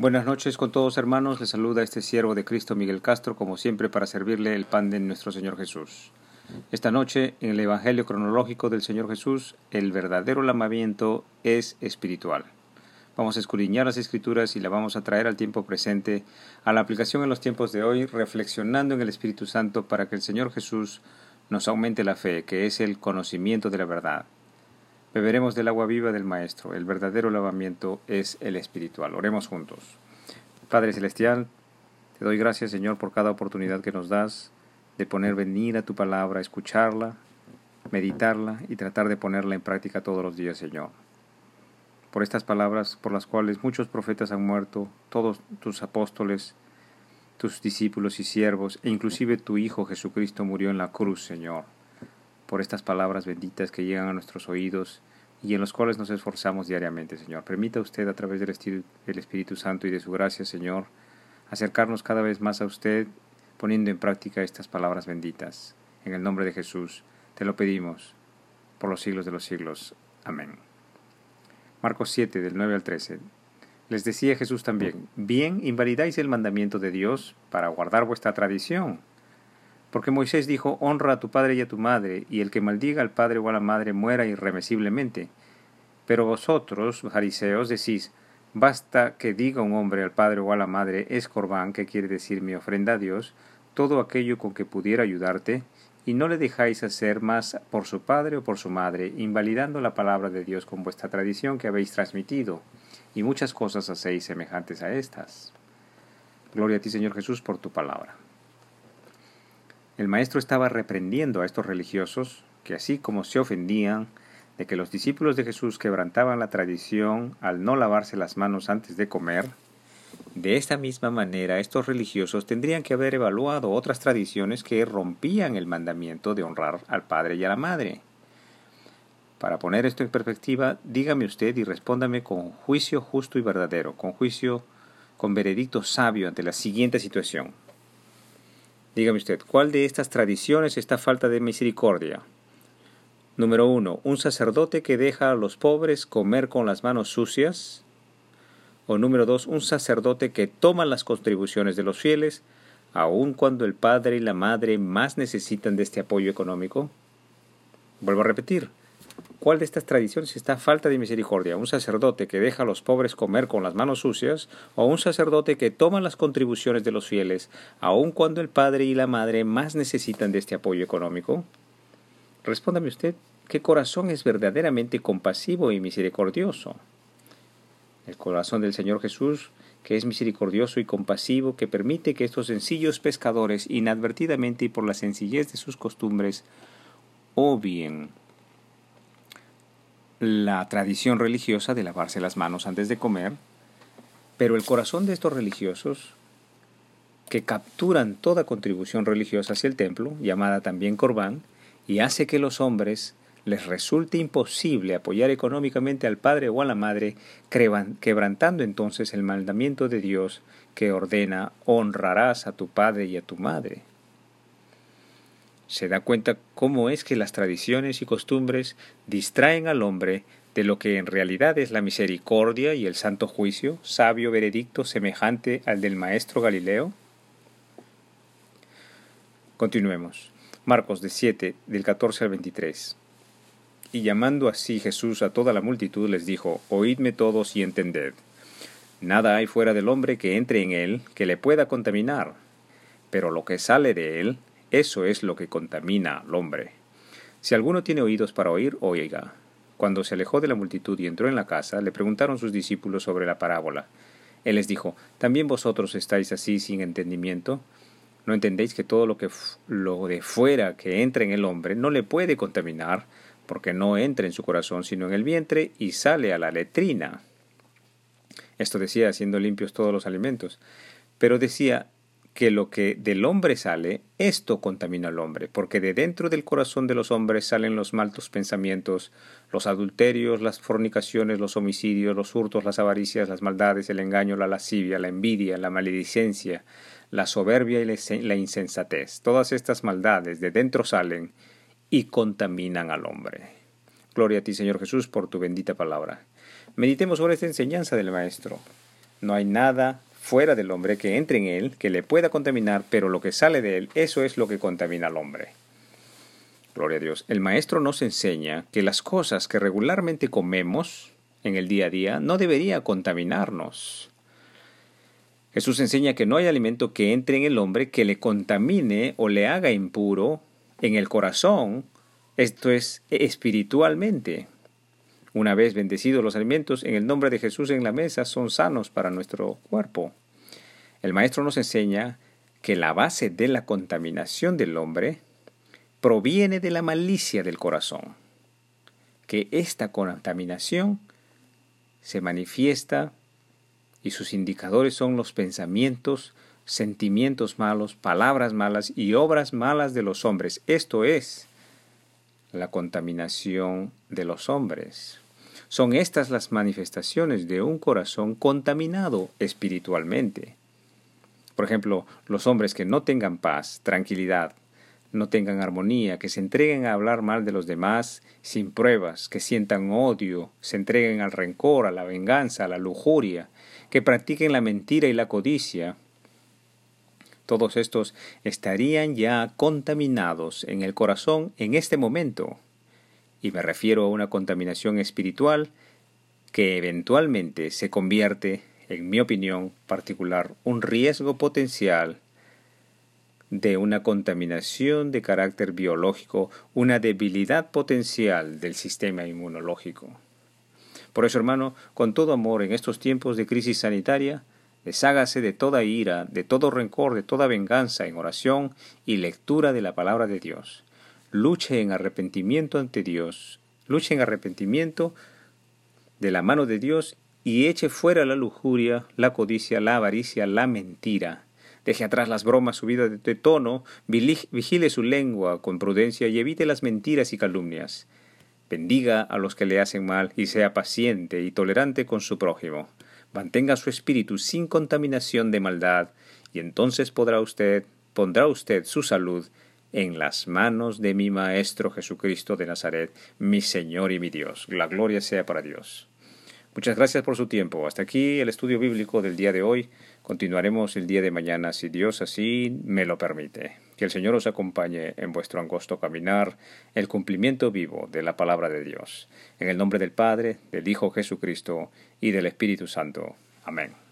Buenas noches con todos hermanos, les saluda este siervo de Cristo Miguel Castro, como siempre para servirle el pan de nuestro Señor Jesús. Esta noche, en el Evangelio cronológico del Señor Jesús, el verdadero lamamiento es espiritual. Vamos a escudriñar las escrituras y la vamos a traer al tiempo presente, a la aplicación en los tiempos de hoy, reflexionando en el Espíritu Santo para que el Señor Jesús nos aumente la fe, que es el conocimiento de la verdad. Beberemos del agua viva del Maestro. El verdadero lavamiento es el espiritual. Oremos juntos. Padre Celestial, te doy gracias, Señor, por cada oportunidad que nos das de poner venir a tu palabra, escucharla, meditarla y tratar de ponerla en práctica todos los días, Señor. Por estas palabras por las cuales muchos profetas han muerto, todos tus apóstoles, tus discípulos y siervos, e inclusive tu Hijo Jesucristo murió en la cruz, Señor por estas palabras benditas que llegan a nuestros oídos y en los cuales nos esforzamos diariamente, Señor. Permita usted a través del Espíritu Santo y de su gracia, Señor, acercarnos cada vez más a usted, poniendo en práctica estas palabras benditas. En el nombre de Jesús, te lo pedimos, por los siglos de los siglos. Amén. Marcos 7, del 9 al 13. Les decía Jesús también, bien invalidáis el mandamiento de Dios para guardar vuestra tradición. Porque Moisés dijo, honra a tu padre y a tu madre, y el que maldiga al padre o a la madre muera irremisiblemente. Pero vosotros, fariseos, decís, basta que diga un hombre al padre o a la madre, es corbán, que quiere decir mi ofrenda a Dios, todo aquello con que pudiera ayudarte, y no le dejáis hacer más por su padre o por su madre, invalidando la palabra de Dios con vuestra tradición que habéis transmitido, y muchas cosas hacéis semejantes a estas. Gloria a ti, Señor Jesús, por tu palabra. El maestro estaba reprendiendo a estos religiosos que así como se ofendían de que los discípulos de Jesús quebrantaban la tradición al no lavarse las manos antes de comer, de esta misma manera estos religiosos tendrían que haber evaluado otras tradiciones que rompían el mandamiento de honrar al padre y a la madre. Para poner esto en perspectiva, dígame usted y respóndame con juicio justo y verdadero, con juicio, con veredicto sabio ante la siguiente situación. Dígame usted, ¿cuál de estas tradiciones está falta de misericordia? Número uno, un sacerdote que deja a los pobres comer con las manos sucias. O número dos, un sacerdote que toma las contribuciones de los fieles, aun cuando el padre y la madre más necesitan de este apoyo económico. Vuelvo a repetir, ¿Cuál de estas tradiciones está falta de misericordia? ¿Un sacerdote que deja a los pobres comer con las manos sucias? ¿O un sacerdote que toma las contribuciones de los fieles, aun cuando el padre y la madre más necesitan de este apoyo económico? Respóndame usted, ¿qué corazón es verdaderamente compasivo y misericordioso? El corazón del Señor Jesús, que es misericordioso y compasivo, que permite que estos sencillos pescadores, inadvertidamente y por la sencillez de sus costumbres, obvien la tradición religiosa de lavarse las manos antes de comer, pero el corazón de estos religiosos, que capturan toda contribución religiosa hacia el templo, llamada también corbán, y hace que los hombres les resulte imposible apoyar económicamente al padre o a la madre, quebrantando entonces el mandamiento de Dios que ordena honrarás a tu padre y a tu madre se da cuenta cómo es que las tradiciones y costumbres distraen al hombre de lo que en realidad es la misericordia y el santo juicio, sabio veredicto semejante al del maestro Galileo? Continuemos. Marcos de 7, del 14 al 23. Y llamando así Jesús a toda la multitud les dijo, Oídme todos y entended. Nada hay fuera del hombre que entre en él que le pueda contaminar, pero lo que sale de él, eso es lo que contamina al hombre. Si alguno tiene oídos para oír, oiga. Cuando se alejó de la multitud y entró en la casa, le preguntaron sus discípulos sobre la parábola. Él les dijo, ¿también vosotros estáis así sin entendimiento? ¿No entendéis que todo lo, que lo de fuera que entra en el hombre no le puede contaminar, porque no entra en su corazón sino en el vientre y sale a la letrina? Esto decía haciendo limpios todos los alimentos. Pero decía, que lo que del hombre sale, esto contamina al hombre, porque de dentro del corazón de los hombres salen los malos pensamientos, los adulterios, las fornicaciones, los homicidios, los hurtos, las avaricias, las maldades, el engaño, la lascivia, la envidia, la maledicencia, la soberbia y la insensatez. Todas estas maldades de dentro salen y contaminan al hombre. Gloria a ti, Señor Jesús, por tu bendita palabra. Meditemos sobre esta enseñanza del Maestro. No hay nada fuera del hombre que entre en él, que le pueda contaminar, pero lo que sale de él, eso es lo que contamina al hombre. Gloria a Dios. El maestro nos enseña que las cosas que regularmente comemos en el día a día no debería contaminarnos. Jesús enseña que no hay alimento que entre en el hombre que le contamine o le haga impuro en el corazón, esto es espiritualmente. Una vez bendecidos los alimentos en el nombre de Jesús en la mesa son sanos para nuestro cuerpo. El Maestro nos enseña que la base de la contaminación del hombre proviene de la malicia del corazón, que esta contaminación se manifiesta y sus indicadores son los pensamientos, sentimientos malos, palabras malas y obras malas de los hombres. Esto es la contaminación de los hombres. Son estas las manifestaciones de un corazón contaminado espiritualmente. Por ejemplo, los hombres que no tengan paz, tranquilidad, no tengan armonía, que se entreguen a hablar mal de los demás sin pruebas, que sientan odio, se entreguen al rencor, a la venganza, a la lujuria, que practiquen la mentira y la codicia, todos estos estarían ya contaminados en el corazón en este momento. Y me refiero a una contaminación espiritual que eventualmente se convierte, en mi opinión particular, un riesgo potencial de una contaminación de carácter biológico, una debilidad potencial del sistema inmunológico. Por eso, hermano, con todo amor en estos tiempos de crisis sanitaria, Deshágase de toda ira, de todo rencor, de toda venganza en oración y lectura de la palabra de Dios. Luche en arrepentimiento ante Dios. Luche en arrepentimiento de la mano de Dios y eche fuera la lujuria, la codicia, la avaricia, la mentira. Deje atrás las bromas subidas de tono, vigile su lengua con prudencia y evite las mentiras y calumnias. Bendiga a los que le hacen mal y sea paciente y tolerante con su prójimo mantenga su espíritu sin contaminación de maldad, y entonces podrá usted, pondrá usted su salud en las manos de mi Maestro Jesucristo de Nazaret, mi Señor y mi Dios. La gloria sea para Dios. Muchas gracias por su tiempo. Hasta aquí el estudio bíblico del día de hoy. Continuaremos el día de mañana si Dios así me lo permite. Que el Señor os acompañe en vuestro angosto caminar, el cumplimiento vivo de la palabra de Dios. En el nombre del Padre, del Hijo Jesucristo y del Espíritu Santo. Amén.